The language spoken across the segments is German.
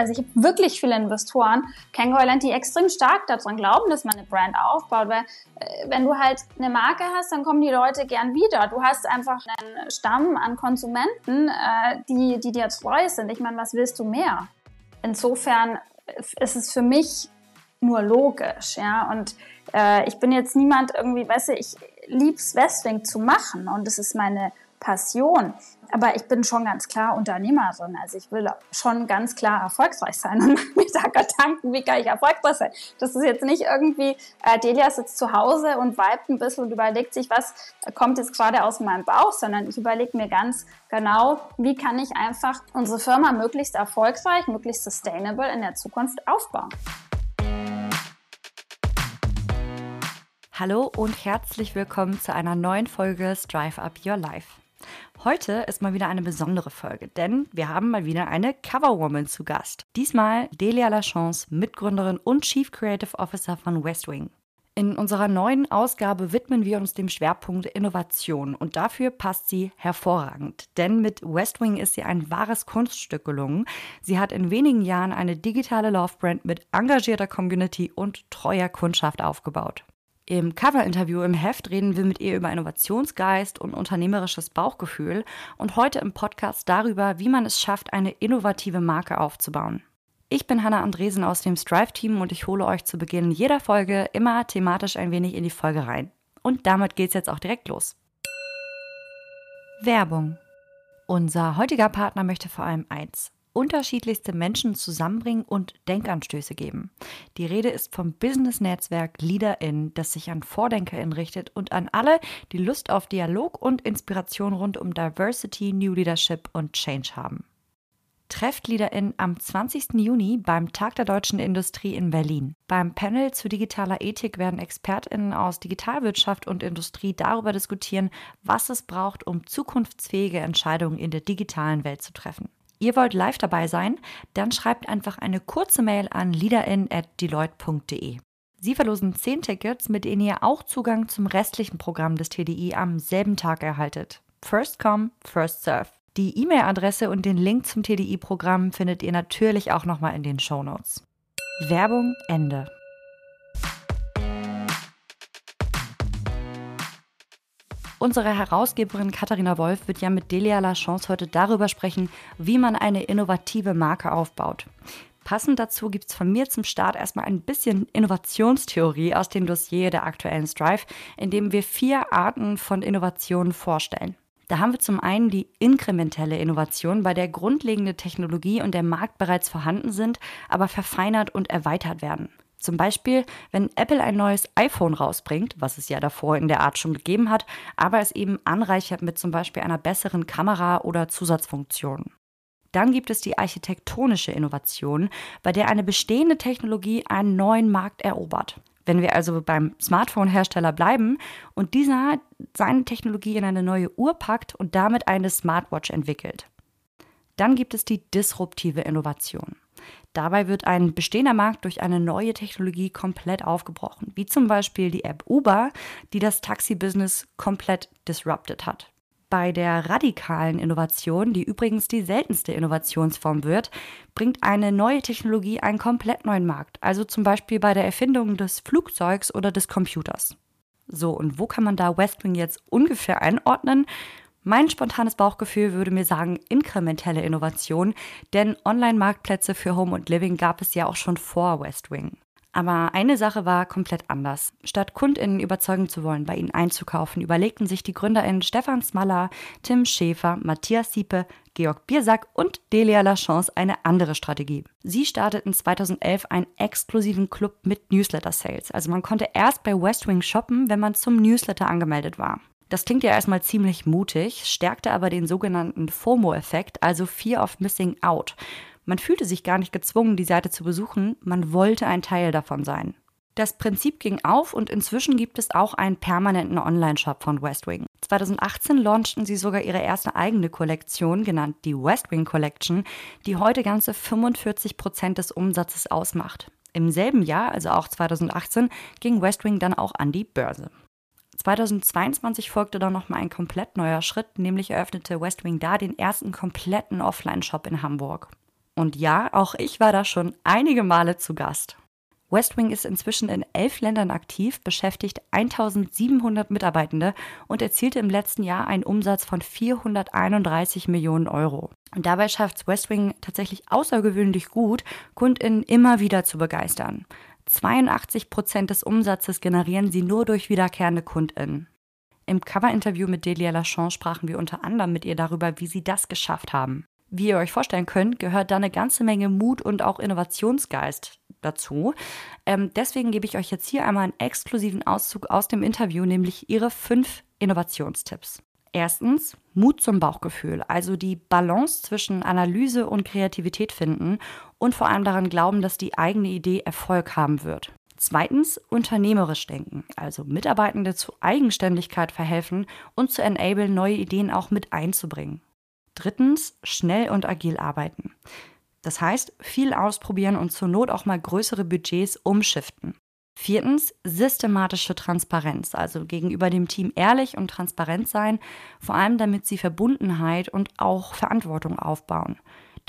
Also ich habe wirklich viele Investoren kennengelernt, die extrem stark daran glauben, dass man eine Brand aufbaut, weil äh, wenn du halt eine Marke hast, dann kommen die Leute gern wieder. Du hast einfach einen Stamm an Konsumenten, äh, die, die dir treu sind. Ich meine, was willst du mehr? Insofern ist es für mich nur logisch, ja. Und äh, ich bin jetzt niemand irgendwie, weißt du, ich lieb's Wrestling zu machen und es ist meine Passion. Aber ich bin schon ganz klar Unternehmerin. Also ich will schon ganz klar erfolgreich sein und mir da Gedanken, wie kann ich erfolgreich sein. Das ist jetzt nicht irgendwie, äh, Delia sitzt zu Hause und weibt ein bisschen und überlegt sich, was kommt jetzt gerade aus meinem Bauch, sondern ich überlege mir ganz genau, wie kann ich einfach unsere Firma möglichst erfolgreich, möglichst sustainable in der Zukunft aufbauen. Hallo und herzlich willkommen zu einer neuen Folge Strive Up Your Life. Heute ist mal wieder eine besondere Folge, denn wir haben mal wieder eine Coverwoman zu Gast. Diesmal Delia Lachance, Mitgründerin und Chief Creative Officer von Westwing. In unserer neuen Ausgabe widmen wir uns dem Schwerpunkt Innovation und dafür passt sie hervorragend. Denn mit Westwing ist sie ein wahres Kunststück gelungen. Sie hat in wenigen Jahren eine digitale Love-Brand mit engagierter Community und treuer Kundschaft aufgebaut. Im Cover-Interview im Heft reden wir mit ihr über Innovationsgeist und unternehmerisches Bauchgefühl und heute im Podcast darüber, wie man es schafft, eine innovative Marke aufzubauen. Ich bin Hanna Andresen aus dem Strive-Team und ich hole euch zu Beginn jeder Folge immer thematisch ein wenig in die Folge rein. Und damit geht's jetzt auch direkt los. Werbung. Unser heutiger Partner möchte vor allem eins unterschiedlichste Menschen zusammenbringen und Denkanstöße geben. Die Rede ist vom Business-Netzwerk LeaderIn, das sich an VordenkerInnen richtet und an alle, die Lust auf Dialog und Inspiration rund um Diversity, New Leadership und Change haben. Trefft LeaderIn am 20. Juni beim Tag der deutschen Industrie in Berlin. Beim Panel zu digitaler Ethik werden ExpertInnen aus Digitalwirtschaft und Industrie darüber diskutieren, was es braucht, um zukunftsfähige Entscheidungen in der digitalen Welt zu treffen. Ihr wollt live dabei sein? Dann schreibt einfach eine kurze Mail an leaderin@deloitte.de. Sie verlosen 10 Tickets, mit denen ihr auch Zugang zum restlichen Programm des TDI am selben Tag erhaltet. First come, first serve. Die E-Mail-Adresse und den Link zum TDI-Programm findet ihr natürlich auch nochmal in den Show Notes. Werbung Ende. Unsere Herausgeberin Katharina Wolf wird ja mit Delia Lachance heute darüber sprechen, wie man eine innovative Marke aufbaut. Passend dazu gibt es von mir zum Start erstmal ein bisschen Innovationstheorie aus dem Dossier der aktuellen Strive, in dem wir vier Arten von Innovationen vorstellen. Da haben wir zum einen die inkrementelle Innovation, bei der grundlegende Technologie und der Markt bereits vorhanden sind, aber verfeinert und erweitert werden. Zum Beispiel, wenn Apple ein neues iPhone rausbringt, was es ja davor in der Art schon gegeben hat, aber es eben anreichert mit zum Beispiel einer besseren Kamera oder Zusatzfunktionen. Dann gibt es die architektonische Innovation, bei der eine bestehende Technologie einen neuen Markt erobert. Wenn wir also beim Smartphone-Hersteller bleiben und dieser seine Technologie in eine neue Uhr packt und damit eine Smartwatch entwickelt. Dann gibt es die disruptive Innovation. Dabei wird ein bestehender Markt durch eine neue Technologie komplett aufgebrochen, wie zum Beispiel die App Uber, die das Taxi-Business komplett disrupted hat. Bei der radikalen Innovation, die übrigens die seltenste Innovationsform wird, bringt eine neue Technologie einen komplett neuen Markt, also zum Beispiel bei der Erfindung des Flugzeugs oder des Computers. So, und wo kann man da Westwing jetzt ungefähr einordnen? Mein spontanes Bauchgefühl würde mir sagen, inkrementelle Innovation, denn Online-Marktplätze für Home und Living gab es ja auch schon vor Westwing. Aber eine Sache war komplett anders. Statt KundInnen überzeugen zu wollen, bei ihnen einzukaufen, überlegten sich die GründerInnen Stefan Smaller, Tim Schäfer, Matthias Siepe, Georg Biersack und Delia Lachance eine andere Strategie. Sie starteten 2011 einen exklusiven Club mit Newsletter-Sales. Also man konnte erst bei Westwing shoppen, wenn man zum Newsletter angemeldet war. Das klingt ja erstmal ziemlich mutig, stärkte aber den sogenannten FOMO-Effekt, also Fear of Missing Out. Man fühlte sich gar nicht gezwungen, die Seite zu besuchen, man wollte ein Teil davon sein. Das Prinzip ging auf und inzwischen gibt es auch einen permanenten Online-Shop von Westwing. 2018 launchten sie sogar ihre erste eigene Kollektion, genannt die Westwing Collection, die heute ganze 45 Prozent des Umsatzes ausmacht. Im selben Jahr, also auch 2018, ging Westwing dann auch an die Börse. 2022 folgte dann nochmal ein komplett neuer Schritt, nämlich eröffnete Westwing da den ersten kompletten Offline-Shop in Hamburg. Und ja, auch ich war da schon einige Male zu Gast. Westwing ist inzwischen in elf Ländern aktiv, beschäftigt 1700 Mitarbeitende und erzielte im letzten Jahr einen Umsatz von 431 Millionen Euro. Und dabei schafft es Westwing tatsächlich außergewöhnlich gut, KundInnen immer wieder zu begeistern. 82 Prozent des Umsatzes generieren sie nur durch wiederkehrende KundInnen. Im Cover-Interview mit Delia Lachance sprachen wir unter anderem mit ihr darüber, wie sie das geschafft haben. Wie ihr euch vorstellen könnt, gehört da eine ganze Menge Mut und auch Innovationsgeist dazu. Ähm, deswegen gebe ich euch jetzt hier einmal einen exklusiven Auszug aus dem Interview, nämlich ihre fünf Innovationstipps. Erstens, Mut zum Bauchgefühl, also die Balance zwischen Analyse und Kreativität finden und vor allem daran glauben, dass die eigene Idee Erfolg haben wird. Zweitens, unternehmerisch denken, also Mitarbeitende zu Eigenständigkeit verhelfen und zu enablen, neue Ideen auch mit einzubringen. Drittens, schnell und agil arbeiten. Das heißt, viel ausprobieren und zur Not auch mal größere Budgets umschiften. Viertens, systematische Transparenz, also gegenüber dem Team ehrlich und transparent sein, vor allem damit sie Verbundenheit und auch Verantwortung aufbauen.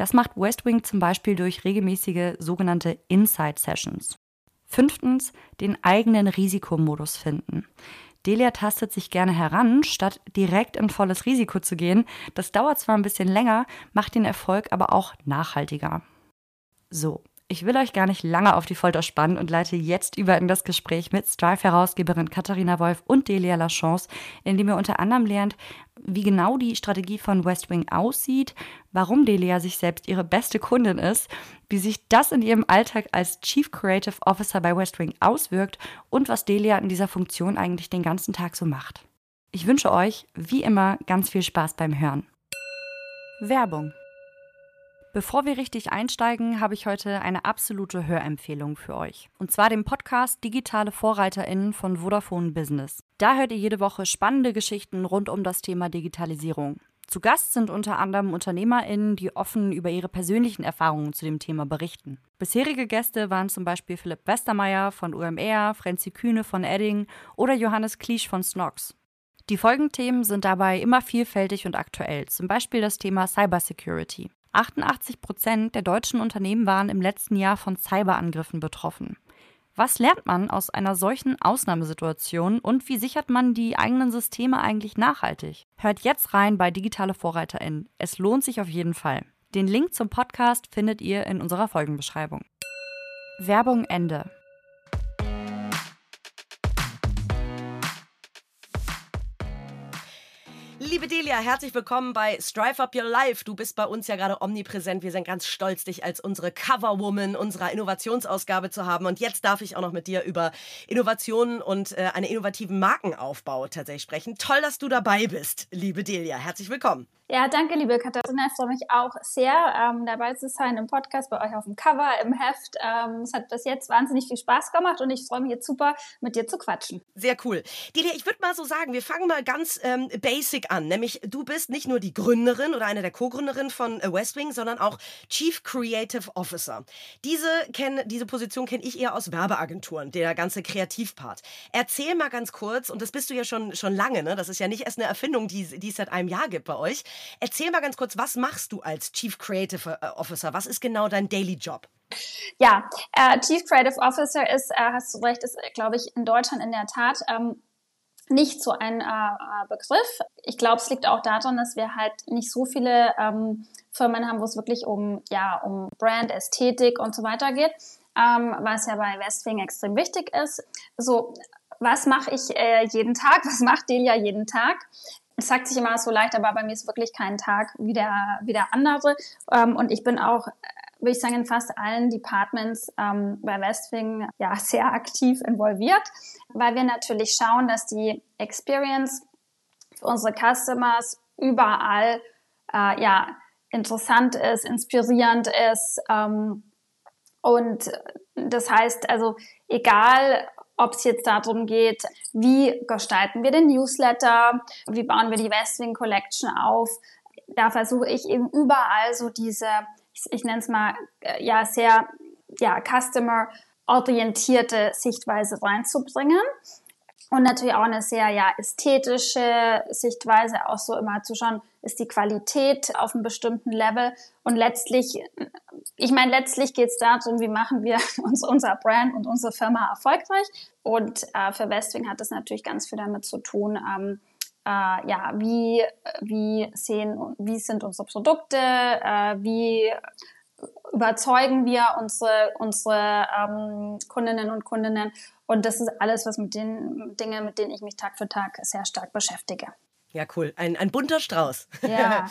Das macht Westwing zum Beispiel durch regelmäßige sogenannte Inside Sessions. Fünftens, den eigenen Risikomodus finden. Delia tastet sich gerne heran, statt direkt in volles Risiko zu gehen. Das dauert zwar ein bisschen länger, macht den Erfolg aber auch nachhaltiger. So, ich will euch gar nicht lange auf die Folter spannen und leite jetzt über in das Gespräch mit Strive-Herausgeberin Katharina Wolf und Delia Lachance, in dem ihr unter anderem lernt, wie genau die Strategie von Westwing aussieht, warum Delia sich selbst ihre beste Kundin ist, wie sich das in ihrem Alltag als Chief Creative Officer bei Westwing auswirkt und was Delia in dieser Funktion eigentlich den ganzen Tag so macht. Ich wünsche euch, wie immer, ganz viel Spaß beim Hören. Werbung Bevor wir richtig einsteigen, habe ich heute eine absolute Hörempfehlung für euch. Und zwar den Podcast Digitale VorreiterInnen von Vodafone Business. Da hört ihr jede Woche spannende Geschichten rund um das Thema Digitalisierung. Zu Gast sind unter anderem UnternehmerInnen, die offen über ihre persönlichen Erfahrungen zu dem Thema berichten. Bisherige Gäste waren zum Beispiel Philipp Westermeier von UMR, Frenzi Kühne von Edding oder Johannes Kliesch von Snox. Die Folgenthemen sind dabei immer vielfältig und aktuell, zum Beispiel das Thema Cybersecurity. 88 Prozent der deutschen Unternehmen waren im letzten Jahr von Cyberangriffen betroffen. Was lernt man aus einer solchen Ausnahmesituation und wie sichert man die eigenen Systeme eigentlich nachhaltig? Hört jetzt rein bei Digitale VorreiterInnen. Es lohnt sich auf jeden Fall. Den Link zum Podcast findet ihr in unserer Folgenbeschreibung. Werbung Ende. Liebe Delia, herzlich willkommen bei Strive Up Your Life. Du bist bei uns ja gerade omnipräsent. Wir sind ganz stolz, dich als unsere Coverwoman unserer Innovationsausgabe zu haben. Und jetzt darf ich auch noch mit dir über Innovationen und äh, einen innovativen Markenaufbau tatsächlich sprechen. Toll, dass du dabei bist, liebe Delia. Herzlich willkommen. Ja, danke, liebe Katharina. Ich freue mich auch sehr, ähm, dabei zu sein im Podcast, bei euch auf dem Cover, im Heft. Ähm, es hat bis jetzt wahnsinnig viel Spaß gemacht und ich freue mich jetzt super, mit dir zu quatschen. Sehr cool. Delia, ich würde mal so sagen, wir fangen mal ganz ähm, basic an. Nämlich, du bist nicht nur die Gründerin oder eine der Co-Gründerinnen von äh, Westwing, sondern auch Chief Creative Officer. Diese, kenn, diese Position kenne ich eher aus Werbeagenturen, der ganze Kreativpart. Erzähl mal ganz kurz, und das bist du ja schon, schon lange, ne? das ist ja nicht erst eine Erfindung, die, die es seit einem Jahr gibt bei euch. Erzähl mal ganz kurz, was machst du als Chief Creative äh, Officer? Was ist genau dein Daily Job? Ja, äh, Chief Creative Officer ist, äh, hast du recht, ist, glaube ich, in Deutschland in der Tat ähm, nicht so ein äh, äh Begriff. Ich glaube, es liegt auch daran, dass wir halt nicht so viele ähm, Firmen haben, wo es wirklich um, ja, um Brand, Ästhetik und so weiter geht, ähm, was ja bei Westwing extrem wichtig ist. So, was mache ich äh, jeden Tag? Was macht Delia jeden Tag? es sagt sich immer so leicht, aber bei mir ist wirklich kein Tag wie der, wie der andere. Ähm, und ich bin auch, würde ich sagen, in fast allen Departments ähm, bei Westwing ja sehr aktiv involviert, weil wir natürlich schauen, dass die Experience für unsere Customers überall äh, ja interessant ist, inspirierend ist. Ähm, und das heißt also, egal ob es jetzt darum geht, wie gestalten wir den Newsletter, wie bauen wir die Westwing Collection auf. Da versuche ich eben überall so diese, ich, nenne es mal, äh, ja, sehr ja, customer-orientierte Sichtweise reinzubringen. und natürlich auch eine sehr ja ästhetische Sichtweise, auch so immer zu schauen, ist die Qualität auf einem bestimmten Level und letztlich, ich meine, letztlich geht es darum, wie machen wir uns unser Brand und unsere Firma erfolgreich und äh, für Westwing hat das natürlich ganz viel damit zu tun, ähm, äh, ja, wie, wie sehen, wie sind unsere Produkte, äh, wie überzeugen wir unsere, unsere ähm, Kundinnen und Kundinnen. Und das ist alles, was mit den Dingen, mit denen ich mich Tag für Tag sehr stark beschäftige. Ja, cool. Ein, ein bunter Strauß. Ja.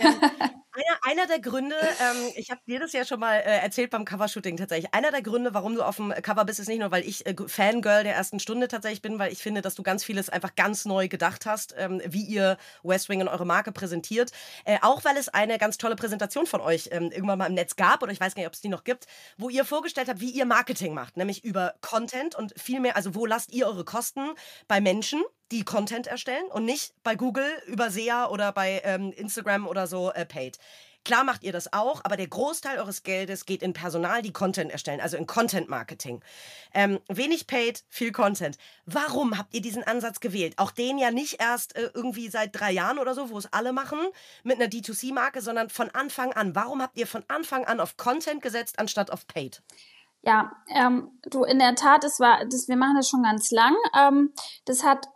einer, einer der Gründe, ähm, ich habe dir das ja schon mal äh, erzählt beim Covershooting tatsächlich. Einer der Gründe, warum du auf dem Cover bist, ist nicht nur, weil ich äh, Fangirl der ersten Stunde tatsächlich bin, weil ich finde, dass du ganz vieles einfach ganz neu gedacht hast, ähm, wie ihr West Wing und eure Marke präsentiert. Äh, auch weil es eine ganz tolle Präsentation von euch ähm, irgendwann mal im Netz gab, oder ich weiß gar nicht, ob es die noch gibt, wo ihr vorgestellt habt, wie ihr Marketing macht, nämlich über Content und viel mehr, also wo lasst ihr eure Kosten bei Menschen die Content erstellen und nicht bei Google über SEA oder bei ähm, Instagram oder so äh, paid. Klar macht ihr das auch, aber der Großteil eures Geldes geht in Personal, die Content erstellen, also in Content Marketing. Ähm, wenig paid, viel Content. Warum habt ihr diesen Ansatz gewählt? Auch den ja nicht erst äh, irgendwie seit drei Jahren oder so, wo es alle machen, mit einer D2C-Marke, sondern von Anfang an. Warum habt ihr von Anfang an auf Content gesetzt, anstatt auf paid? Ja, ähm, du, in der Tat, das war, das, wir machen das schon ganz lang. Ähm, das hat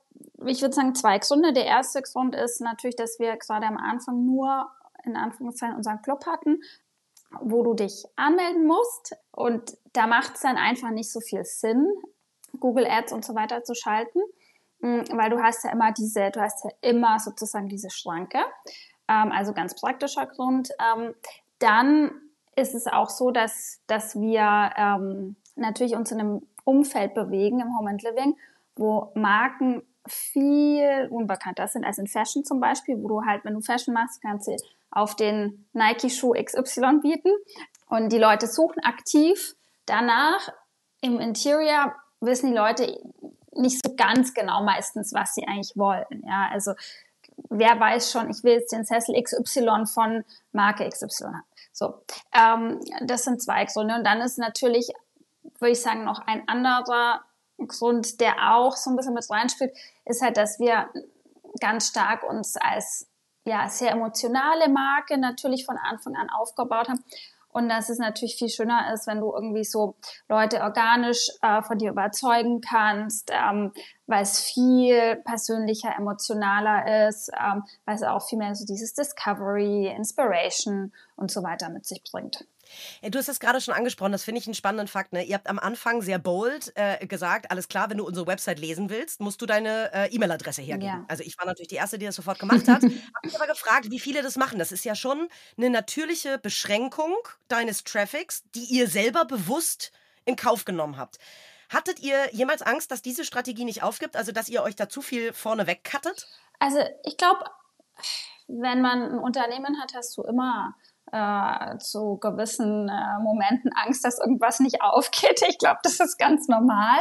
ich würde sagen, zwei Gründe. Der erste Grund ist natürlich, dass wir gerade am Anfang nur in Anführungszeichen unseren Club hatten, wo du dich anmelden musst. Und da macht es dann einfach nicht so viel Sinn, Google Ads und so weiter zu schalten, hm, weil du hast ja immer diese, du hast ja immer sozusagen diese Schranke. Ähm, also ganz praktischer Grund. Ähm, dann ist es auch so, dass, dass wir ähm, natürlich uns in einem Umfeld bewegen im Home and Living, wo Marken viel unbekannter sind als in Fashion zum Beispiel, wo du halt, wenn du Fashion machst, kannst du auf den Nike-Schuh XY bieten und die Leute suchen aktiv danach. Im Interior wissen die Leute nicht so ganz genau meistens, was sie eigentlich wollen. Ja, also wer weiß schon, ich will jetzt den Sessel XY von Marke XY haben. So, ähm, das sind zwei Gründe. Und dann ist natürlich, würde ich sagen, noch ein anderer Grund, der auch so ein bisschen mit reinspielt, ist halt, dass wir ganz stark uns als ja, sehr emotionale Marke natürlich von Anfang an aufgebaut haben. Und dass es natürlich viel schöner ist, wenn du irgendwie so Leute organisch äh, von dir überzeugen kannst, ähm, weil es viel persönlicher, emotionaler ist, ähm, weil es auch viel mehr so dieses Discovery, Inspiration und so weiter mit sich bringt. Du hast es gerade schon angesprochen, das finde ich einen spannenden Fakt. Ne? Ihr habt am Anfang sehr bold äh, gesagt, alles klar, wenn du unsere Website lesen willst, musst du deine äh, E-Mail-Adresse hergeben. Ja. Also ich war natürlich die Erste, die das sofort gemacht hat. habe mich aber gefragt, wie viele das machen. Das ist ja schon eine natürliche Beschränkung deines Traffics, die ihr selber bewusst in Kauf genommen habt. Hattet ihr jemals Angst, dass diese Strategie nicht aufgibt, also dass ihr euch da zu viel vorne wegkattet? Also ich glaube, wenn man ein Unternehmen hat, hast du immer äh, zu gewissen äh, Momenten Angst, dass irgendwas nicht aufgeht. Ich glaube, das ist ganz normal.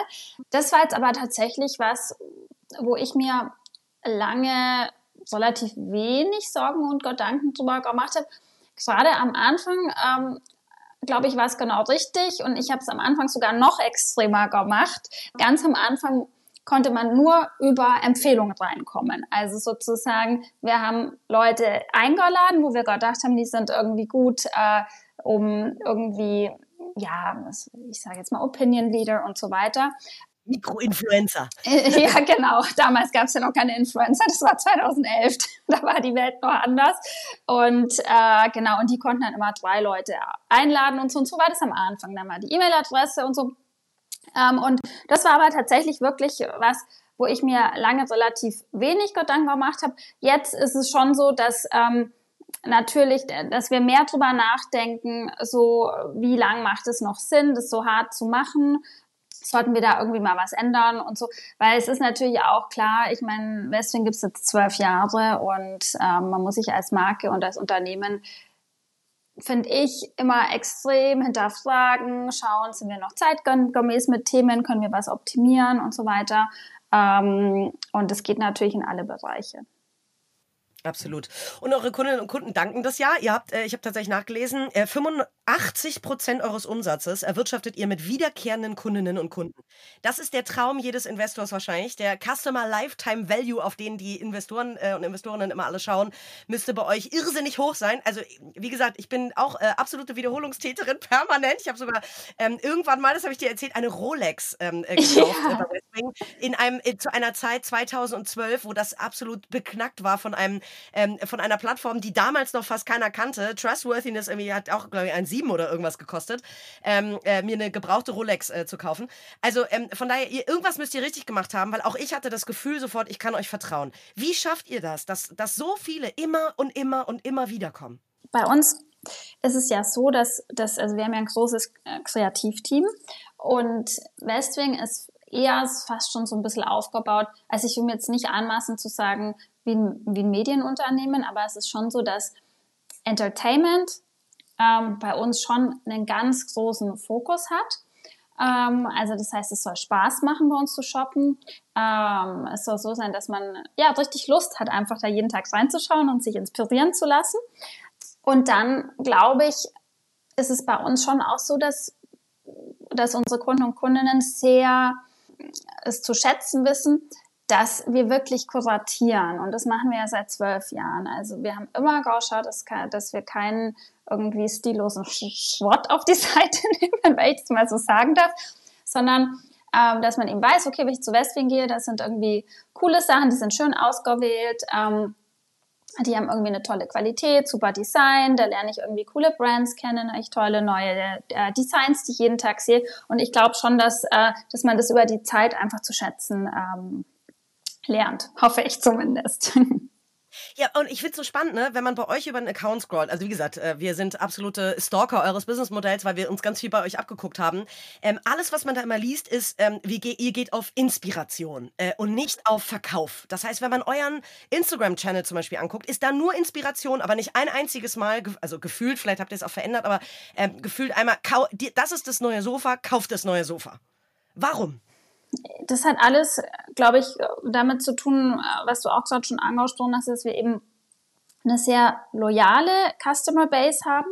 Das war jetzt aber tatsächlich was, wo ich mir lange relativ wenig Sorgen und Gedanken drüber gemacht habe. Gerade am Anfang, ähm, glaube ich, war es genau richtig und ich habe es am Anfang sogar noch extremer gemacht. Ganz am Anfang konnte man nur über Empfehlungen reinkommen. Also sozusagen, wir haben Leute eingeladen, wo wir gedacht haben, die sind irgendwie gut, äh, um irgendwie, ja, ich sage jetzt mal Opinion Leader und so weiter. Mikroinfluencer. ja, genau. Damals gab es ja noch keine Influencer. Das war 2011. Da war die Welt noch anders. Und äh, genau, und die konnten dann immer drei Leute einladen und so. Und so war das am Anfang. Dann war die E-Mail-Adresse und so. Ähm, und das war aber tatsächlich wirklich was, wo ich mir lange relativ wenig Gedanken gemacht habe. Jetzt ist es schon so, dass ähm, natürlich, dass wir mehr drüber nachdenken, so wie lang macht es noch Sinn, das so hart zu machen. Sollten wir da irgendwie mal was ändern und so, weil es ist natürlich auch klar, ich meine, Westwing gibt es jetzt zwölf Jahre und ähm, man muss sich als Marke und als Unternehmen finde ich, immer extrem hinterfragen, schauen, sind wir noch zeitgemäß mit Themen, können wir was optimieren und so weiter. Ähm, und es geht natürlich in alle Bereiche. Absolut. Und eure Kundinnen und Kunden danken das ja. Ihr habt, äh, ich habe tatsächlich nachgelesen, äh, 85 Prozent eures Umsatzes erwirtschaftet ihr mit wiederkehrenden Kundinnen und Kunden. Das ist der Traum jedes Investors wahrscheinlich. Der Customer Lifetime Value, auf den die Investoren äh, und Investorinnen immer alle schauen, müsste bei euch irrsinnig hoch sein. Also, wie gesagt, ich bin auch äh, absolute Wiederholungstäterin permanent. Ich habe sogar ähm, irgendwann mal, das habe ich dir erzählt, eine Rolex ähm, äh, gekauft ja. bei Westwing in einem, äh, zu einer Zeit 2012, wo das absolut beknackt war von einem ähm, von einer Plattform, die damals noch fast keiner kannte. Trustworthiness irgendwie hat auch, glaube ich, ein 7 oder irgendwas gekostet, ähm, äh, mir eine gebrauchte Rolex äh, zu kaufen. Also ähm, von daher, ihr, irgendwas müsst ihr richtig gemacht haben, weil auch ich hatte das Gefühl sofort, ich kann euch vertrauen. Wie schafft ihr das, dass, dass so viele immer und immer und immer wieder kommen? Bei uns ist es ja so, dass, dass also wir haben ja ein großes äh, Kreativteam und Westwing ist eher fast schon so ein bisschen aufgebaut. Also ich will mir jetzt nicht anmaßen zu sagen, wie ein, wie ein Medienunternehmen, aber es ist schon so, dass Entertainment ähm, bei uns schon einen ganz großen Fokus hat. Ähm, also das heißt, es soll Spaß machen, bei uns zu shoppen. Ähm, es soll so sein, dass man ja richtig Lust hat, einfach da jeden Tag reinzuschauen und sich inspirieren zu lassen. Und dann glaube ich, ist es bei uns schon auch so, dass, dass unsere Kunden und Kundinnen sehr es zu schätzen wissen, dass wir wirklich kuratieren. Und das machen wir ja seit zwölf Jahren. Also wir haben immer geschaut, dass, dass wir keinen irgendwie stillosen Schrott auf die Seite nehmen, wenn ich es mal so sagen darf, sondern ähm, dass man eben weiß, okay, wenn ich zu Westwing gehe, das sind irgendwie coole Sachen, die sind schön ausgewählt, ähm, die haben irgendwie eine tolle Qualität, super Design, da lerne ich irgendwie coole Brands kennen, echt tolle neue äh, Designs, die ich jeden Tag sehe. Und ich glaube schon, dass, äh, dass man das über die Zeit einfach zu schätzen ähm, lernt. Hoffe ich zumindest. Ja, und ich finde es so spannend, ne, wenn man bei euch über einen Account scrollt. Also wie gesagt, äh, wir sind absolute Stalker eures Businessmodells, weil wir uns ganz viel bei euch abgeguckt haben. Ähm, alles, was man da immer liest, ist, ähm, wie ge ihr geht auf Inspiration äh, und nicht auf Verkauf. Das heißt, wenn man euren Instagram-Channel zum Beispiel anguckt, ist da nur Inspiration, aber nicht ein einziges Mal, also gefühlt, vielleicht habt ihr es auch verändert, aber ähm, gefühlt einmal, das ist das neue Sofa, kauft das neue Sofa. Warum? Das hat alles, glaube ich, damit zu tun, was du auch gerade schon angesprochen hast, dass wir eben eine sehr loyale Customer Base haben.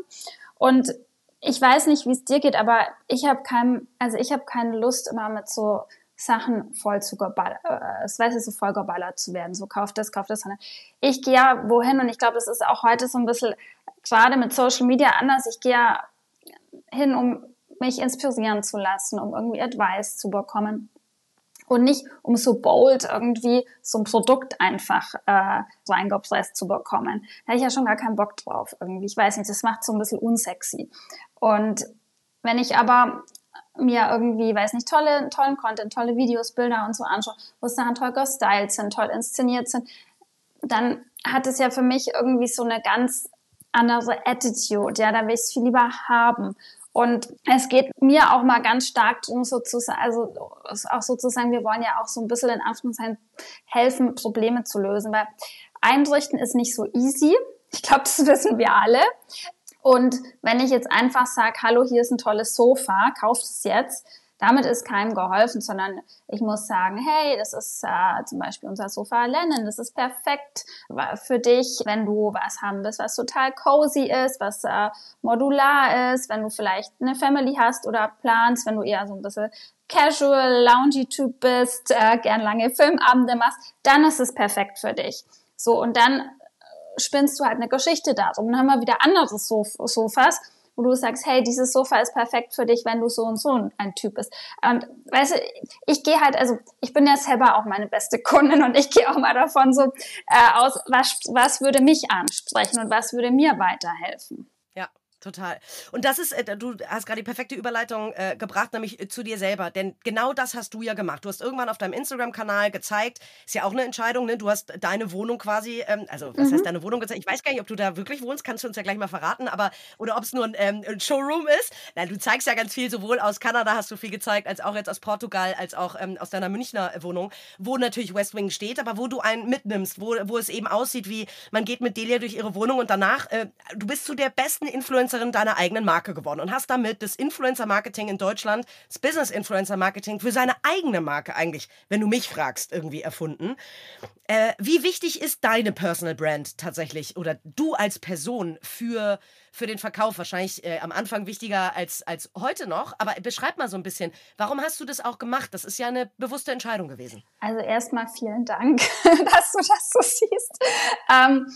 Und ich weiß nicht, wie es dir geht, aber ich habe kein, also ich habe keine Lust, immer mit so Sachen voll zu geballert, äh, es weiß so voll zu werden. So kauft das, kauft das. Ich gehe ja wohin und ich glaube, es ist auch heute so ein bisschen gerade mit Social Media anders. Ich gehe ja hin, um mich inspirieren zu lassen, um irgendwie Advice zu bekommen und nicht um so bold irgendwie so ein Produkt einfach äh, reingepresst zu bekommen. Da habe ich ja schon gar keinen Bock drauf irgendwie. Ich weiß nicht, das macht so ein bisschen unsexy. Und wenn ich aber mir irgendwie, weiß nicht, tolle, tollen Content, tolle Videos, Bilder und so anschaue, wo es dann toll gestylt sind, toll inszeniert sind, dann hat es ja für mich irgendwie so eine ganz andere Attitude. Ja, da will ich es viel lieber haben. Und es geht mir auch mal ganz stark darum, sozusagen, also auch sozusagen, wir wollen ja auch so ein bisschen in Anführungszeichen helfen, Probleme zu lösen, weil einrichten ist nicht so easy. Ich glaube, das wissen wir alle. Und wenn ich jetzt einfach sage, hallo, hier ist ein tolles Sofa, kauft es jetzt, damit ist keinem geholfen, sondern ich muss sagen, hey, das ist äh, zum Beispiel unser Sofa Lennon, das ist perfekt für dich, wenn du was haben willst, was total cozy ist, was äh, modular ist, wenn du vielleicht eine Family hast oder planst, wenn du eher so ein bisschen casual, loungy Typ bist, äh, gern lange Filmabende machst, dann ist es perfekt für dich. So, und dann äh, spinnst du halt eine Geschichte darum. Dann haben wir wieder andere Sof Sofas, wo du sagst, hey, dieses Sofa ist perfekt für dich, wenn du so und so ein Typ bist. Und weißt du, ich gehe halt, also ich bin ja selber auch meine beste Kundin und ich gehe auch mal davon so äh, aus, was, was würde mich ansprechen und was würde mir weiterhelfen. Total. Und das ist, äh, du hast gerade die perfekte Überleitung äh, gebracht, nämlich äh, zu dir selber. Denn genau das hast du ja gemacht. Du hast irgendwann auf deinem Instagram-Kanal gezeigt, ist ja auch eine Entscheidung, ne? Du hast deine Wohnung quasi, ähm, also was mhm. heißt deine Wohnung gezeigt? Ich weiß gar nicht, ob du da wirklich wohnst, kannst du uns ja gleich mal verraten, aber oder ob es nur ein, ähm, ein, Showroom ist. Nein, du zeigst ja ganz viel, sowohl aus Kanada hast du viel gezeigt, als auch jetzt aus Portugal, als auch ähm, aus deiner Münchner Wohnung, wo natürlich West Wing steht, aber wo du einen mitnimmst, wo, wo es eben aussieht wie, man geht mit Delia durch ihre Wohnung und danach, äh, du bist zu der besten Influencer Influencerin deiner eigenen Marke geworden und hast damit das Influencer-Marketing in Deutschland, das Business-Influencer-Marketing für seine eigene Marke eigentlich, wenn du mich fragst, irgendwie erfunden. Äh, wie wichtig ist deine Personal Brand tatsächlich oder du als Person für, für den Verkauf? Wahrscheinlich äh, am Anfang wichtiger als, als heute noch, aber beschreib mal so ein bisschen, warum hast du das auch gemacht? Das ist ja eine bewusste Entscheidung gewesen. Also erstmal vielen Dank, dass du das so siehst. Ähm,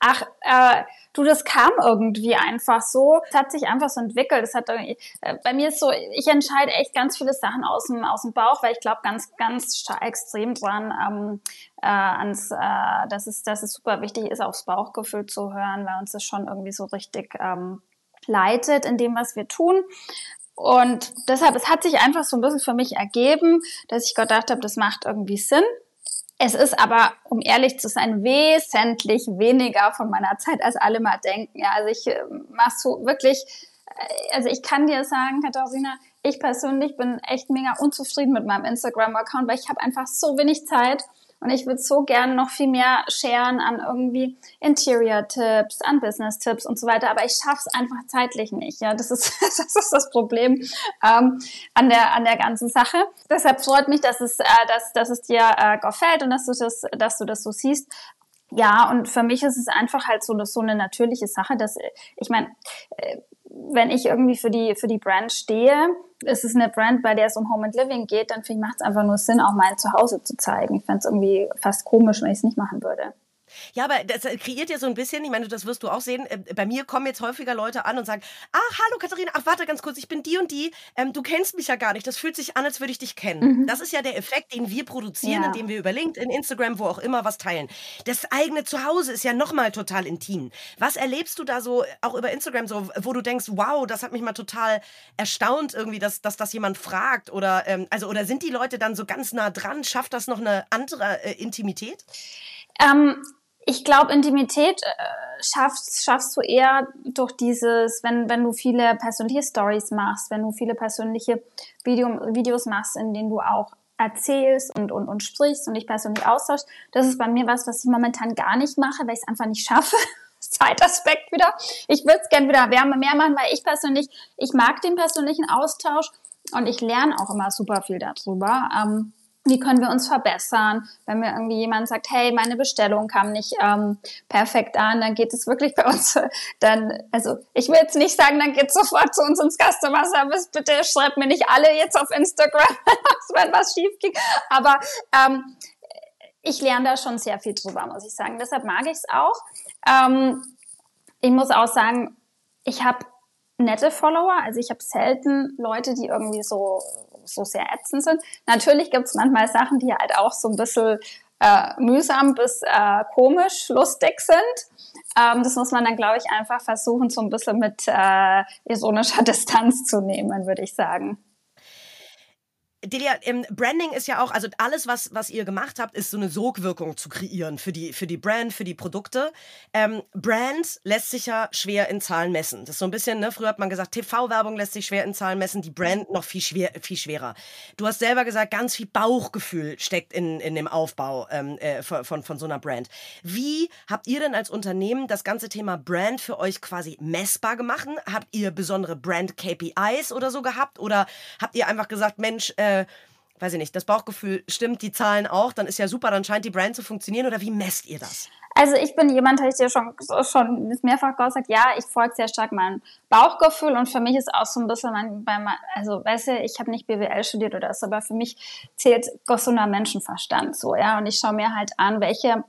ach, äh, du, das kam irgendwie einfach so. Es hat sich einfach so entwickelt. Es hat äh, bei mir ist so, ich entscheide echt ganz viele Sachen aus dem, aus dem Bauch, weil ich glaube ganz, ganz extrem dran, ähm, äh, ans, äh, dass, es, dass es super wichtig ist, aufs Bauchgefühl zu hören, weil uns das schon irgendwie so richtig ähm, leitet in dem, was wir tun. Und deshalb, es hat sich einfach so ein bisschen für mich ergeben, dass ich gedacht habe, das macht irgendwie Sinn. Es ist aber, um ehrlich zu sein, wesentlich weniger von meiner Zeit, als alle mal denken. Ja, also ich äh, mache so wirklich, äh, also ich kann dir sagen, Katharina, ich persönlich bin echt mega unzufrieden mit meinem Instagram-Account, weil ich habe einfach so wenig Zeit und ich würde so gerne noch viel mehr sharen an irgendwie Interior-Tipps, an Business-Tipps und so weiter. Aber ich schaffe es einfach zeitlich nicht. Ja, das ist das, ist das Problem ähm, an, der, an der ganzen Sache. Deshalb freut mich, dass es, äh, dass, dass es dir äh, gefällt und dass du das, dass du das so siehst. Ja, und für mich ist es einfach halt so, so eine natürliche Sache, dass ich meine, äh, wenn ich irgendwie für die, für die Brand stehe, ist es eine Brand, bei der es um Home and Living geht, dann finde ich, macht es einfach nur Sinn, auch mein Zuhause zu zeigen. Ich fände es irgendwie fast komisch, wenn ich es nicht machen würde. Ja, aber das kreiert ja so ein bisschen, ich meine, das wirst du auch sehen, äh, bei mir kommen jetzt häufiger Leute an und sagen, ach, hallo Katharina, ach, warte ganz kurz, ich bin die und die, ähm, du kennst mich ja gar nicht, das fühlt sich an, als würde ich dich kennen. Mhm. Das ist ja der Effekt, den wir produzieren, ja. indem wir über LinkedIn, Instagram, wo auch immer was teilen. Das eigene Zuhause ist ja nochmal total intim. Was erlebst du da so, auch über Instagram so, wo du denkst, wow, das hat mich mal total erstaunt irgendwie, dass, dass das jemand fragt oder, ähm, also, oder sind die Leute dann so ganz nah dran? Schafft das noch eine andere äh, Intimität? Ähm, ich glaube, Intimität äh, schaffst, schaffst du eher durch dieses, wenn, wenn du viele persönliche Stories machst, wenn du viele persönliche Video, Videos machst, in denen du auch erzählst und, und, und sprichst und dich persönlich austauschst. Das ist bei mir was, was ich momentan gar nicht mache, weil ich es einfach nicht schaffe. Zeitaspekt wieder. Ich würde es gerne wieder mehr machen, weil ich persönlich, ich mag den persönlichen Austausch und ich lerne auch immer super viel darüber. Ähm, wie können wir uns verbessern? Wenn mir irgendwie jemand sagt, hey, meine Bestellung kam nicht ähm, perfekt an, dann geht es wirklich bei uns dann, also ich will jetzt nicht sagen, dann geht sofort zu uns ins Customer Service, bitte schreibt mir nicht alle jetzt auf Instagram, wenn was schief ging, aber ähm, ich lerne da schon sehr viel drüber, muss ich sagen. Deshalb mag ich es auch. Ähm, ich muss auch sagen, ich habe nette Follower, also ich habe selten Leute, die irgendwie so so sehr ätzend sind. Natürlich gibt es manchmal Sachen, die halt auch so ein bisschen äh, mühsam bis äh, komisch lustig sind. Ähm, das muss man dann, glaube ich, einfach versuchen, so ein bisschen mit äh, ironischer Distanz zu nehmen, würde ich sagen. Delia, ähm, Branding ist ja auch, also alles, was, was ihr gemacht habt, ist so eine Sogwirkung zu kreieren für die, für die Brand, für die Produkte. Ähm, Brand lässt sich ja schwer in Zahlen messen. Das ist so ein bisschen, ne, früher hat man gesagt, TV-Werbung lässt sich schwer in Zahlen messen, die Brand noch viel, schwer, viel schwerer. Du hast selber gesagt, ganz viel Bauchgefühl steckt in, in dem Aufbau ähm, äh, von, von, von so einer Brand. Wie habt ihr denn als Unternehmen das ganze Thema Brand für euch quasi messbar gemacht? Habt ihr besondere Brand-KPIs oder so gehabt? Oder habt ihr einfach gesagt, Mensch, äh, äh, weiß ich nicht, das Bauchgefühl stimmt, die Zahlen auch, dann ist ja super, dann scheint die Brand zu funktionieren oder wie messt ihr das? Also ich bin jemand, habe ich dir schon, schon mehrfach gesagt, ja, ich folge sehr stark meinem Bauchgefühl und für mich ist auch so ein bisschen mein, mein also weißt du, ich habe nicht BWL studiert oder so, aber für mich zählt gesunder Menschenverstand so, ja, und ich schaue mir halt an, welche,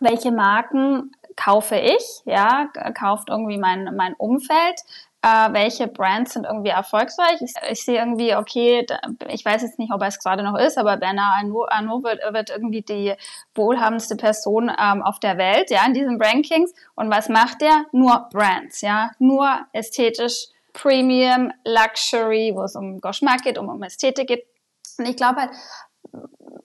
welche Marken kaufe ich, ja, kauft irgendwie mein, mein Umfeld, äh, welche Brands sind irgendwie erfolgreich. Ich, ich sehe irgendwie, okay, da, ich weiß jetzt nicht, ob er es gerade noch ist, aber Bernard Arnault, Arnault wird, wird irgendwie die wohlhabendste Person ähm, auf der Welt, ja, in diesen Rankings. Und was macht der? Nur Brands, ja, nur ästhetisch Premium, Luxury, wo es um Geschmack geht, um, um Ästhetik geht. Und ich glaube halt,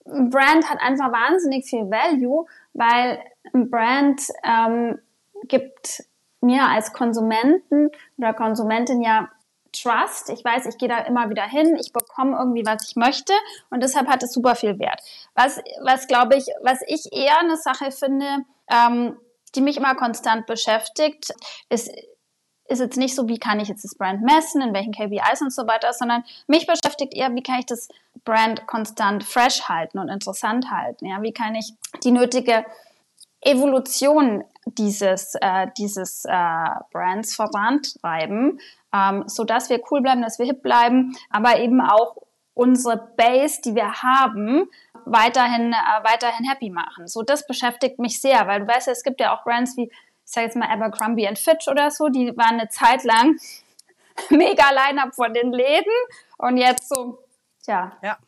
ein Brand hat einfach wahnsinnig viel Value, weil ein Brand ähm, gibt mir als Konsumenten oder Konsumentin ja Trust. Ich weiß, ich gehe da immer wieder hin, ich bekomme irgendwie, was ich möchte und deshalb hat es super viel Wert. Was, was glaube ich, was ich eher eine Sache finde, ähm, die mich immer konstant beschäftigt, ist, ist jetzt nicht so, wie kann ich jetzt das Brand messen, in welchen KPIs und so weiter, sondern mich beschäftigt eher, wie kann ich das Brand konstant fresh halten und interessant halten. Ja, wie kann ich die nötige Evolution dieses, äh, dieses äh, Brands vorantreiben, ähm, so dass wir cool bleiben, dass wir hip bleiben, aber eben auch unsere Base, die wir haben, weiterhin, äh, weiterhin happy machen. So, das beschäftigt mich sehr, weil du weißt es gibt ja auch Brands wie, ich sage jetzt mal Abercrombie Fitch oder so, die waren eine Zeit lang mega Line-Up von den Läden und jetzt so, tja. Ja,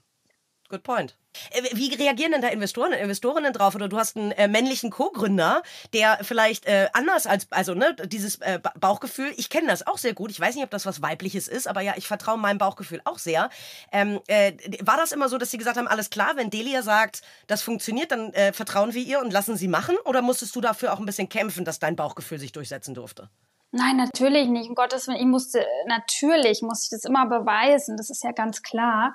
good point. Äh, wie reagieren denn da Investoren und Investorinnen drauf? Oder du hast einen äh, männlichen Co-Gründer, der vielleicht äh, anders als, also ne, dieses äh, Bauchgefühl, ich kenne das auch sehr gut. Ich weiß nicht, ob das was Weibliches ist, aber ja, ich vertraue meinem Bauchgefühl auch sehr. Ähm, äh, war das immer so, dass sie gesagt haben, alles klar, wenn Delia sagt, das funktioniert, dann äh, vertrauen wir ihr und lassen sie machen? Oder musstest du dafür auch ein bisschen kämpfen, dass dein Bauchgefühl sich durchsetzen durfte? Nein, natürlich nicht. Um Gottes Willen, ich musste, natürlich muss ich das immer beweisen. Das ist ja ganz klar.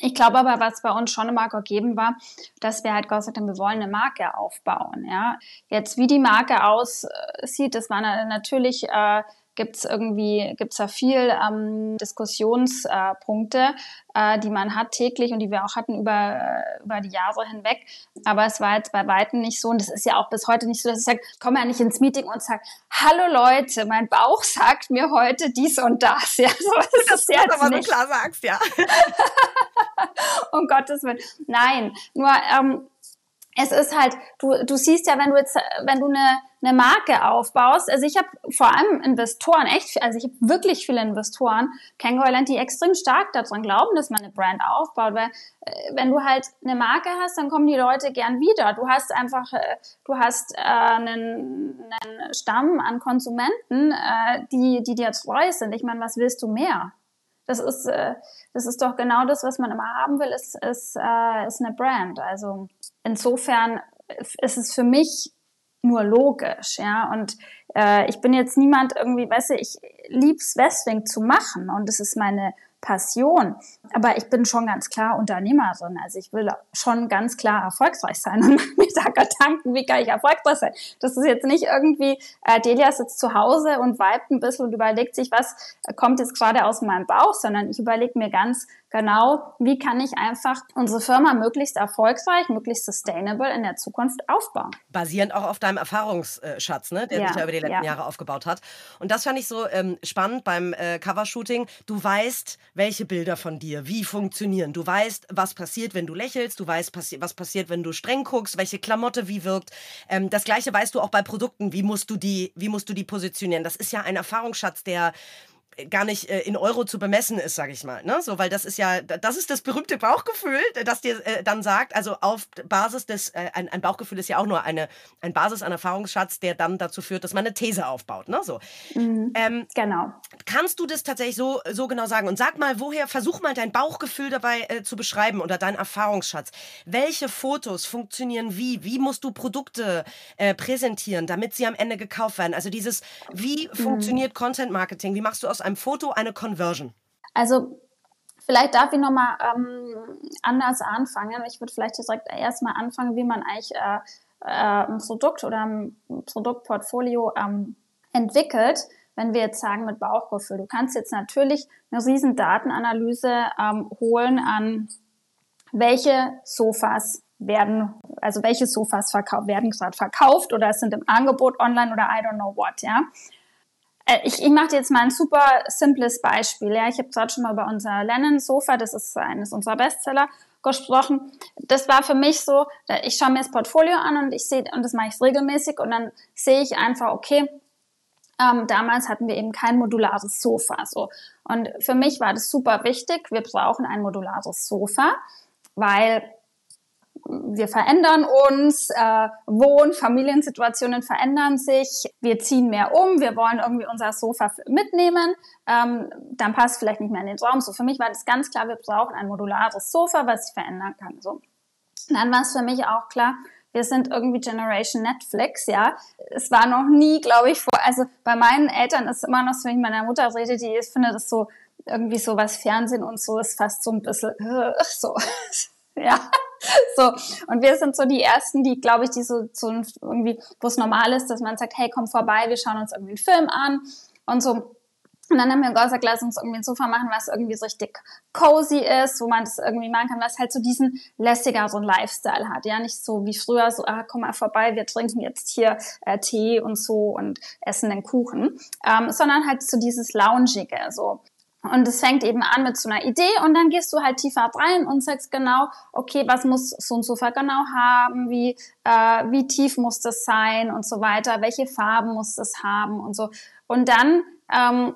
Ich glaube aber, was bei uns schon immer gegeben war, dass wir halt gesagt haben, wir wollen eine Marke aufbauen. Ja, jetzt wie die Marke aussieht, das war natürlich äh, gibt es irgendwie, gibt es da viel ähm, Diskussionspunkte, äh, die man hat täglich und die wir auch hatten über, über die Jahre hinweg. Aber es war jetzt bei Weitem nicht so und das ist ja auch bis heute nicht so, dass ich sage, ich komme ja nicht ins Meeting und sage, hallo Leute, mein Bauch sagt mir heute dies und das. Ja, so ist das es jetzt aber nicht. so klar sagst, ja. um Gottes Willen. Nein, nur ähm, es ist halt, du, du siehst ja, wenn du jetzt, wenn du eine, eine Marke aufbaust, also ich habe vor allem Investoren, echt, also ich habe wirklich viele Investoren kennengelernt, die extrem stark daran glauben, dass man eine Brand aufbaut, weil äh, wenn du halt eine Marke hast, dann kommen die Leute gern wieder. Du hast einfach, äh, du hast äh, einen, einen Stamm an Konsumenten, äh, die, die dir treu sind. Ich meine, was willst du mehr? Das ist, äh, das ist doch genau das, was man immer haben will, ist, ist, äh, ist eine Brand. Also insofern ist es für mich nur logisch, ja. Und äh, ich bin jetzt niemand irgendwie, weißt du, ich lieb's Westwing zu machen und es ist meine Passion. Aber ich bin schon ganz klar Unternehmerin. Also ich will schon ganz klar erfolgreich sein und mache mir da Gedanken, wie kann ich erfolgreich sein. Das ist jetzt nicht irgendwie, äh, Delia sitzt zu Hause und weibt ein bisschen und überlegt sich, was kommt jetzt gerade aus meinem Bauch, sondern ich überlege mir ganz genau, wie kann ich einfach unsere Firma möglichst erfolgreich, möglichst sustainable in der Zukunft aufbauen. Basierend auch auf deinem Erfahrungsschatz, ne, der ja, sich ja über die letzten ja. Jahre aufgebaut hat. Und das fand ich so ähm, spannend beim äh, Covershooting. Du weißt, welche Bilder von dir wie funktionieren. Du weißt, was passiert, wenn du lächelst. Du weißt, passi was passiert, wenn du streng guckst, welche Klamotte wie wirkt. Ähm, das Gleiche weißt du auch bei Produkten. Wie musst du die, wie musst du die positionieren? Das ist ja ein Erfahrungsschatz, der gar nicht äh, in Euro zu bemessen ist, sage ich mal. Ne? So, weil das ist ja, das ist das berühmte Bauchgefühl, das dir äh, dann sagt, also auf Basis des, äh, ein, ein, Bauchgefühl ist ja auch nur eine, ein Basis an Erfahrungsschatz, der dann dazu führt, dass man eine These aufbaut. Ne? So. Mhm, ähm, genau. Kannst du das tatsächlich so, so genau sagen? Und sag mal, woher, versuch mal dein Bauchgefühl dabei äh, zu beschreiben oder deinen Erfahrungsschatz. Welche Fotos funktionieren wie? Wie musst du Produkte äh, präsentieren, damit sie am Ende gekauft werden? Also dieses, wie mhm. funktioniert Content Marketing? Wie machst du aus einem Foto eine Conversion? Also vielleicht darf ich nochmal ähm, anders anfangen. Ich würde vielleicht direkt erstmal anfangen, wie man eigentlich äh, äh, ein Produkt oder ein Produktportfolio ähm, entwickelt, wenn wir jetzt sagen mit Bauchgefühl. Du kannst jetzt natürlich eine riesen Datenanalyse ähm, holen an welche Sofas werden, also welche Sofas verkauft, werden gerade verkauft oder sind im Angebot online oder I don't know what, ja. Äh, ich, ich mache jetzt mal ein super simples Beispiel. Ja, ich habe gerade schon mal über unser Lennon-Sofa, das ist eines unserer Bestseller, gesprochen. Das war für mich so, äh, ich schaue mir das Portfolio an und ich sehe, und das mache ich regelmäßig und dann sehe ich einfach, okay, ähm, damals hatten wir eben kein modulares Sofa. So. Und für mich war das super wichtig. Wir brauchen ein modulares Sofa, weil wir verändern uns, äh, Wohn-, Familiensituationen verändern sich, wir ziehen mehr um, wir wollen irgendwie unser Sofa mitnehmen, ähm, dann passt vielleicht nicht mehr in den Raum. So für mich war das ganz klar, wir brauchen ein modulares Sofa, was sich verändern kann. So. Dann war es für mich auch klar, wir sind irgendwie Generation Netflix, ja. Es war noch nie, glaube ich, vor, also bei meinen Eltern ist es immer noch so, wenn ich meiner Mutter rede, die ich finde das so, irgendwie so was Fernsehen und so ist fast so ein bisschen, so, ja. So, und wir sind so die Ersten, die, glaube ich, die so, so irgendwie, wo es normal ist, dass man sagt, hey, komm vorbei, wir schauen uns irgendwie einen Film an. und so. Und dann haben wir gesagt, lass uns irgendwie ein Sofa machen, was irgendwie so richtig cozy ist, wo man das irgendwie machen kann, was halt so diesen lässiger so Lifestyle hat. Ja, nicht so wie früher, so, ah, komm mal vorbei, wir trinken jetzt hier äh, Tee und so und essen den Kuchen, ähm, sondern halt so dieses Loungige, so. Und es fängt eben an mit so einer Idee und dann gehst du halt tiefer rein und sagst genau, okay, was muss so ein Sofa genau haben, wie, äh, wie tief muss das sein und so weiter, welche Farben muss das haben und so. Und dann ähm,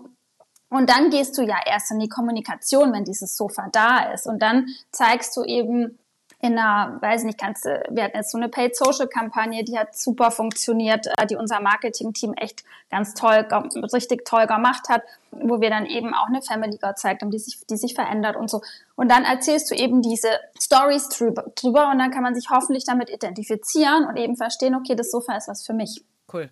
und dann gehst du ja erst in die Kommunikation, wenn dieses Sofa da ist. Und dann zeigst du eben in einer, weiß nicht, kannst du, wir hatten jetzt so eine Paid Social Kampagne, die hat super funktioniert, äh, die unser Marketing-Team echt ganz toll, richtig toll gemacht hat, wo wir dann eben auch eine Family gezeigt haben, die sich, die sich verändert und so. Und dann erzählst du eben diese Stories drüber, drüber und dann kann man sich hoffentlich damit identifizieren und eben verstehen, okay, das Sofa ist was für mich. Cool.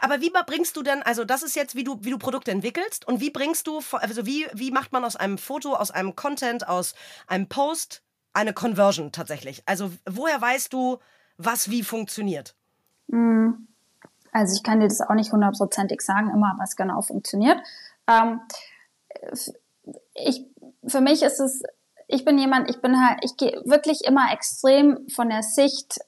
Aber wie bringst du denn, also das ist jetzt, wie du, wie du Produkte entwickelst und wie bringst du, also wie, wie macht man aus einem Foto, aus einem Content, aus einem Post eine Conversion tatsächlich? Also woher weißt du, was wie funktioniert? Hm. Also ich kann dir das auch nicht hundertprozentig sagen, immer was genau funktioniert. Ähm, ich, für mich ist es, ich bin jemand, ich bin halt, ich gehe wirklich immer extrem von der Sicht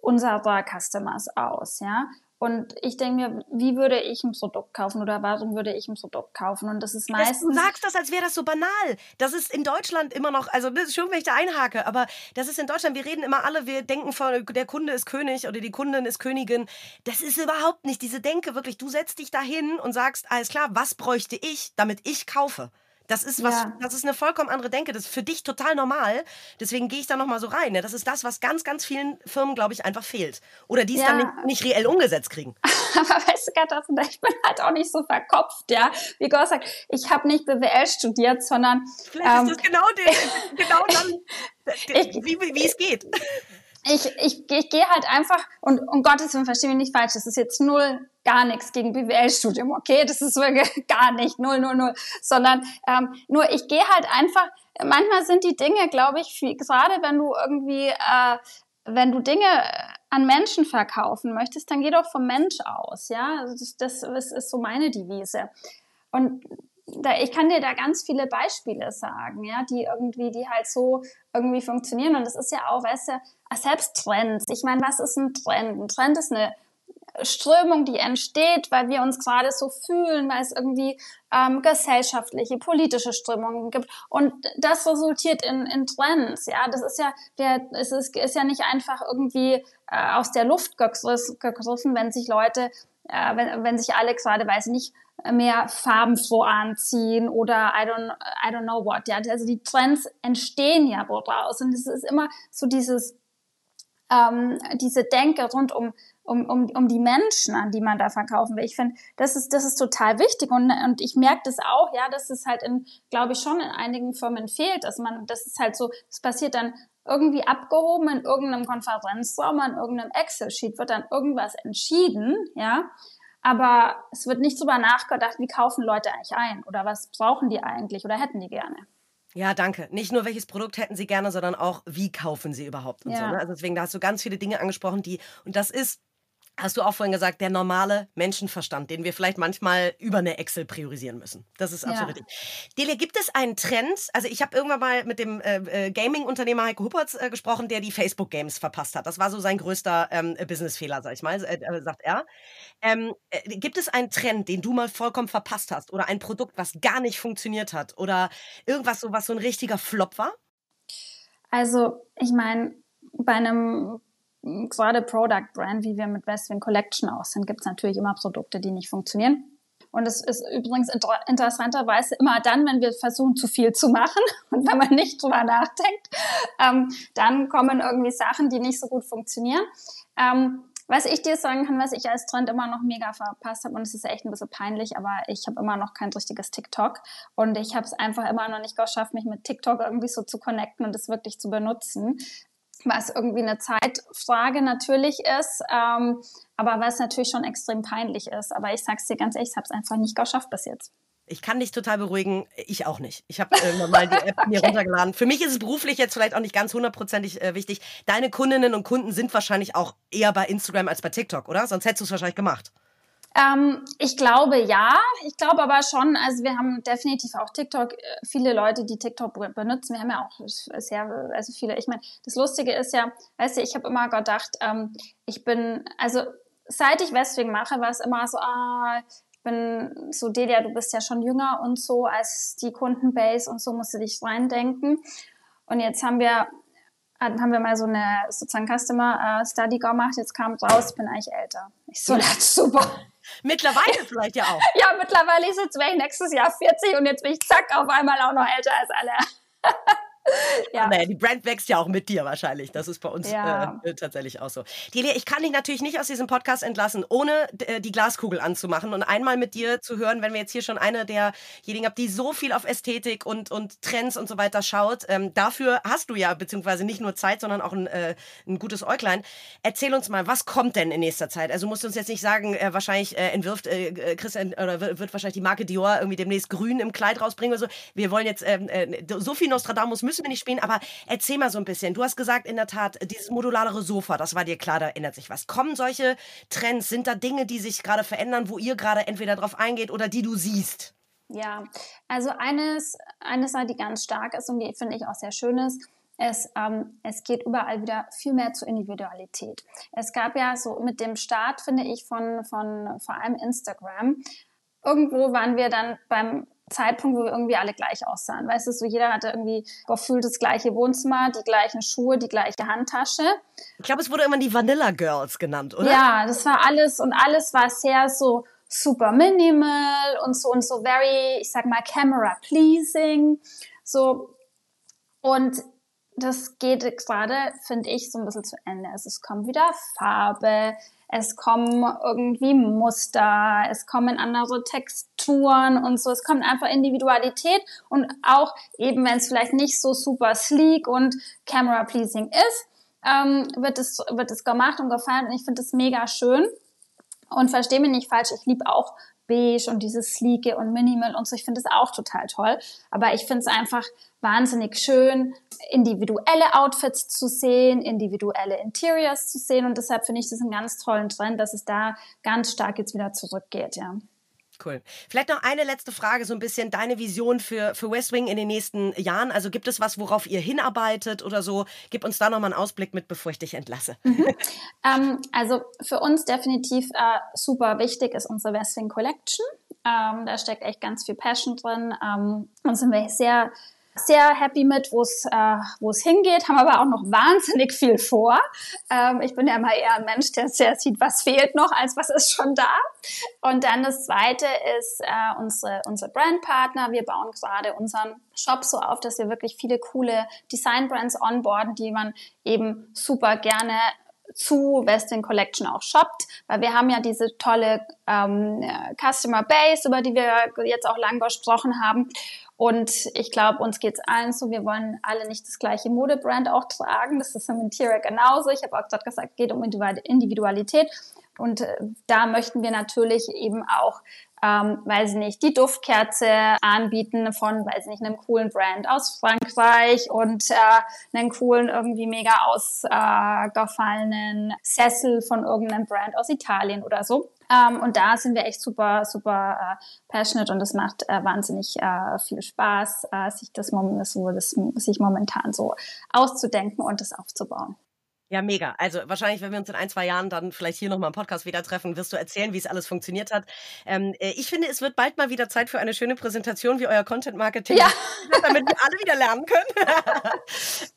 unserer Customers aus, ja. Und ich denke mir, wie würde ich ein Produkt kaufen oder warum würde ich ein Produkt kaufen? Und das ist meistens. du sagst das, als wäre das so banal. Das ist in Deutschland immer noch, also das ist schon, wenn ich da einhake, aber das ist in Deutschland, wir reden immer alle, wir denken von, der Kunde ist König oder die Kundin ist Königin. Das ist überhaupt nicht diese Denke, wirklich. Du setzt dich dahin und sagst, alles klar, was bräuchte ich, damit ich kaufe? Das ist was, ja. das ist eine vollkommen andere Denke. Das ist für dich total normal. Deswegen gehe ich da nochmal so rein. Ne? Das ist das, was ganz, ganz vielen Firmen, glaube ich, einfach fehlt. Oder die es ja. dann nicht, nicht, reell umgesetzt kriegen. Aber weißt du, Katharina, ich bin halt auch nicht so verkopft, ja. Wie Gott sagt, ich habe nicht BWL studiert, sondern. Vielleicht ähm, ist das genau, den, genau dann, ich, wie, wie es geht ich, ich, ich gehe halt einfach, und um Gottes Willen, verstehe mich nicht falsch, das ist jetzt null, gar nichts gegen BWL-Studium, okay? Das ist wirklich gar nicht, null, null, null. Sondern ähm, nur ich gehe halt einfach, manchmal sind die Dinge, glaube ich, viel, gerade wenn du irgendwie, äh, wenn du Dinge an Menschen verkaufen möchtest, dann geh doch vom Mensch aus, ja? Also das, das ist, ist so meine Devise. Und da, ich kann dir da ganz viele Beispiele sagen, ja, die irgendwie, die halt so irgendwie funktionieren. Und das ist ja auch, weißt du, selbst Trends. Ich meine, was ist ein Trend? Ein Trend ist eine Strömung, die entsteht, weil wir uns gerade so fühlen, weil es irgendwie ähm, gesellschaftliche, politische Strömungen gibt. Und das resultiert in, in Trends. Ja, das ist ja, der, es ist, ist ja nicht einfach irgendwie äh, aus der Luft gegriffen, wenn sich Leute, äh, wenn, wenn sich alle gerade, weiß ich nicht, mehr farbenfroh anziehen oder I don't, I don't know what. Ja, also die Trends entstehen ja woraus. Und es ist immer so dieses, ähm, diese Denke rund um, um, um, um die Menschen, an die man da verkaufen will. Ich finde, das ist, das ist total wichtig und, und ich merke das auch, ja, dass es halt in, glaube ich, schon in einigen Firmen fehlt, dass man, das ist halt so, es passiert dann irgendwie abgehoben in irgendeinem Konferenzraum, in irgendeinem Excel-Sheet wird dann irgendwas entschieden, ja, aber es wird nicht drüber nachgedacht, wie kaufen Leute eigentlich ein oder was brauchen die eigentlich oder hätten die gerne. Ja, danke. Nicht nur welches Produkt hätten Sie gerne, sondern auch wie kaufen Sie überhaupt und ja. so. Ne? Also deswegen, da hast du ganz viele Dinge angesprochen, die und das ist hast du auch vorhin gesagt, der normale Menschenverstand, den wir vielleicht manchmal über eine Excel priorisieren müssen. Das ist absolut ja. richtig. Delia, gibt es einen Trend? Also ich habe irgendwann mal mit dem äh, äh, Gaming-Unternehmer Heiko Huppertz äh, gesprochen, der die Facebook-Games verpasst hat. Das war so sein größter ähm, Business-Fehler, sag ich mal, äh, äh sagt er. Ähm, äh, gibt es einen Trend, den du mal vollkommen verpasst hast? Oder ein Produkt, was gar nicht funktioniert hat? Oder irgendwas, so, was so ein richtiger Flop war? Also, ich meine, bei einem gerade Product Brand, wie wir mit Westwing Collection aus sind, gibt es natürlich immer Produkte, die nicht funktionieren. Und es ist übrigens interessanterweise immer dann, wenn wir versuchen, zu viel zu machen und wenn man nicht drüber nachdenkt, ähm, dann kommen irgendwie Sachen, die nicht so gut funktionieren. Ähm, was ich dir sagen kann, was ich als Trend immer noch mega verpasst habe, und es ist echt ein bisschen peinlich, aber ich habe immer noch kein richtiges TikTok. Und ich habe es einfach immer noch nicht geschafft, mich mit TikTok irgendwie so zu connecten und es wirklich zu benutzen was irgendwie eine Zeitfrage natürlich ist, ähm, aber was natürlich schon extrem peinlich ist. Aber ich sag's dir ganz ehrlich, ich habe es einfach nicht geschafft bis jetzt. Ich kann dich total beruhigen, ich auch nicht. Ich habe irgendwann mal die App okay. mir runtergeladen. Für mich ist es beruflich jetzt vielleicht auch nicht ganz hundertprozentig äh, wichtig. Deine Kundinnen und Kunden sind wahrscheinlich auch eher bei Instagram als bei TikTok, oder? Sonst hättest du es wahrscheinlich gemacht. Ähm, ich glaube ja. Ich glaube aber schon, also wir haben definitiv auch TikTok, äh, viele Leute, die TikTok benutzen. Wir haben ja auch sehr, also viele. Ich meine, das Lustige ist ja, weißt du, ich habe immer gedacht, ähm, ich bin, also seit ich Westwing mache, war es immer so, ah, ich bin so, Delia, du bist ja schon jünger und so als die Kundenbase und so musst du dich reindenken. Und jetzt haben wir haben wir mal so eine sozusagen Customer uh, Study gemacht. Jetzt kam raus, ich bin eigentlich älter. Ich so, das ist super. Mittlerweile vielleicht ja auch. ja, mittlerweile ist jetzt wäre ich nächstes Jahr 40 und jetzt bin ich zack auf einmal auch noch älter als alle. ja. Naja, die Brand wächst ja auch mit dir wahrscheinlich. Das ist bei uns ja. äh, tatsächlich auch so. Delia, ich kann dich natürlich nicht aus diesem Podcast entlassen, ohne äh, die Glaskugel anzumachen und einmal mit dir zu hören, wenn wir jetzt hier schon eine derjenigen haben, die so viel auf Ästhetik und, und Trends und so weiter schaut. Ähm, dafür hast du ja beziehungsweise nicht nur Zeit, sondern auch ein, äh, ein gutes Äuglein. Erzähl uns mal, was kommt denn in nächster Zeit? Also musst du uns jetzt nicht sagen, äh, wahrscheinlich äh, entwirft äh, Chris oder wird wahrscheinlich die Marke Dior irgendwie demnächst grün im Kleid rausbringen oder so. Wir wollen jetzt ähm, so viel Nostradamus müssen müssen wir nicht spielen, aber erzähl mal so ein bisschen. Du hast gesagt, in der Tat, dieses modulare Sofa, das war dir klar, da ändert sich was. Kommen solche Trends? Sind da Dinge, die sich gerade verändern, wo ihr gerade entweder drauf eingeht oder die du siehst? Ja, also eines, eine Sache, die ganz stark ist und die finde ich auch sehr schön ist, es, ähm, es geht überall wieder viel mehr zur Individualität. Es gab ja so mit dem Start, finde ich, von, von vor allem Instagram, irgendwo waren wir dann beim Zeitpunkt, wo wir irgendwie alle gleich aussahen. Weißt du, so jeder hatte irgendwie gefühlt das gleiche Wohnzimmer, die gleichen Schuhe, die gleiche Handtasche. Ich glaube, es wurde immer die Vanilla Girls genannt, oder? Ja, das war alles und alles war sehr so super minimal und so und so very, ich sag mal, camera pleasing. So. Und das geht gerade, finde ich, so ein bisschen zu Ende. Also es kommt wieder Farbe, es kommen irgendwie Muster, es kommen andere Texturen und so. Es kommt einfach Individualität und auch eben, wenn es vielleicht nicht so super sleek und camera pleasing ist, ähm, wird es wird es gemacht und gefallen und ich finde es mega schön. Und verstehe mich nicht falsch, ich liebe auch beige und dieses sleeke und minimal und so. Ich finde es auch total toll. Aber ich finde es einfach wahnsinnig schön, individuelle Outfits zu sehen, individuelle Interiors zu sehen. Und deshalb finde ich das einen ganz tollen Trend, dass es da ganz stark jetzt wieder zurückgeht, ja. Cool. Vielleicht noch eine letzte Frage, so ein bisschen deine Vision für, für West Wing in den nächsten Jahren. Also gibt es was, worauf ihr hinarbeitet oder so? Gib uns da nochmal einen Ausblick mit, bevor ich dich entlasse. Mhm. ähm, also für uns definitiv äh, super wichtig ist unsere West Wing Collection. Ähm, da steckt echt ganz viel Passion drin. Ähm, und sind wir sehr sehr happy mit, wo es äh, wo es hingeht, haben aber auch noch wahnsinnig viel vor. Ähm, ich bin ja immer eher ein Mensch, der, der sieht, was fehlt noch, als was ist schon da. Und dann das Zweite ist äh, unsere unsere Brandpartner. Wir bauen gerade unseren Shop so auf, dass wir wirklich viele coole Design-Brands onboarden, die man eben super gerne zu Western Collection auch shoppt, weil wir haben ja diese tolle ähm, Customer Base, über die wir jetzt auch lang gesprochen haben. Und ich glaube, uns geht's allen so, wir wollen alle nicht das gleiche Modebrand auch tragen. Das ist im Interior genauso. Ich habe auch gerade gesagt, geht um Individualität. Und äh, da möchten wir natürlich eben auch ähm, weiß ich nicht, die Duftkerze anbieten von, weiß ich nicht, einem coolen Brand aus Frankreich und äh, einen coolen, irgendwie mega ausgefallenen äh, Sessel von irgendeinem Brand aus Italien oder so. Ähm, und da sind wir echt super, super äh, passionate und es macht äh, wahnsinnig äh, viel Spaß, äh, sich das, so, das sich momentan so auszudenken und das aufzubauen. Ja, mega. Also wahrscheinlich, wenn wir uns in ein, zwei Jahren dann vielleicht hier nochmal im Podcast wieder treffen, wirst du erzählen, wie es alles funktioniert hat. Ähm, äh, ich finde, es wird bald mal wieder Zeit für eine schöne Präsentation, wie euer Content Marketing, ja. damit wir alle wieder lernen können.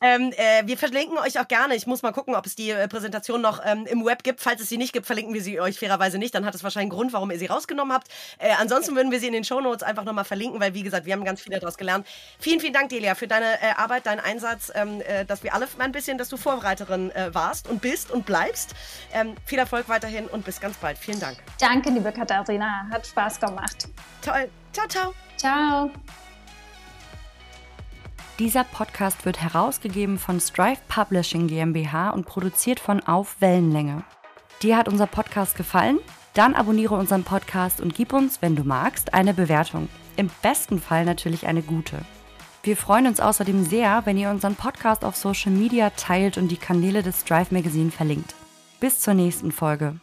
ähm, äh, wir verlinken euch auch gerne. Ich muss mal gucken, ob es die äh, Präsentation noch ähm, im Web gibt. Falls es sie nicht gibt, verlinken wir sie euch fairerweise nicht. Dann hat es wahrscheinlich einen Grund, warum ihr sie rausgenommen habt. Äh, ansonsten würden wir sie in den Show Notes einfach nochmal verlinken, weil wie gesagt, wir haben ganz viel daraus gelernt. Vielen, vielen Dank, Delia, für deine äh, Arbeit, deinen Einsatz, ähm, äh, dass wir alle ein bisschen, dass du Vorbereiterin warst und bist und bleibst. Ähm, viel Erfolg weiterhin und bis ganz bald. Vielen Dank. Danke, liebe Katharina. Hat Spaß gemacht. Toll. Ciao, ciao. Ciao. Dieser Podcast wird herausgegeben von Strive Publishing GmbH und produziert von Auf Wellenlänge. Dir hat unser Podcast gefallen? Dann abonniere unseren Podcast und gib uns, wenn du magst, eine Bewertung. Im besten Fall natürlich eine gute. Wir freuen uns außerdem sehr, wenn ihr unseren Podcast auf Social Media teilt und die Kanäle des Drive Magazine verlinkt. Bis zur nächsten Folge.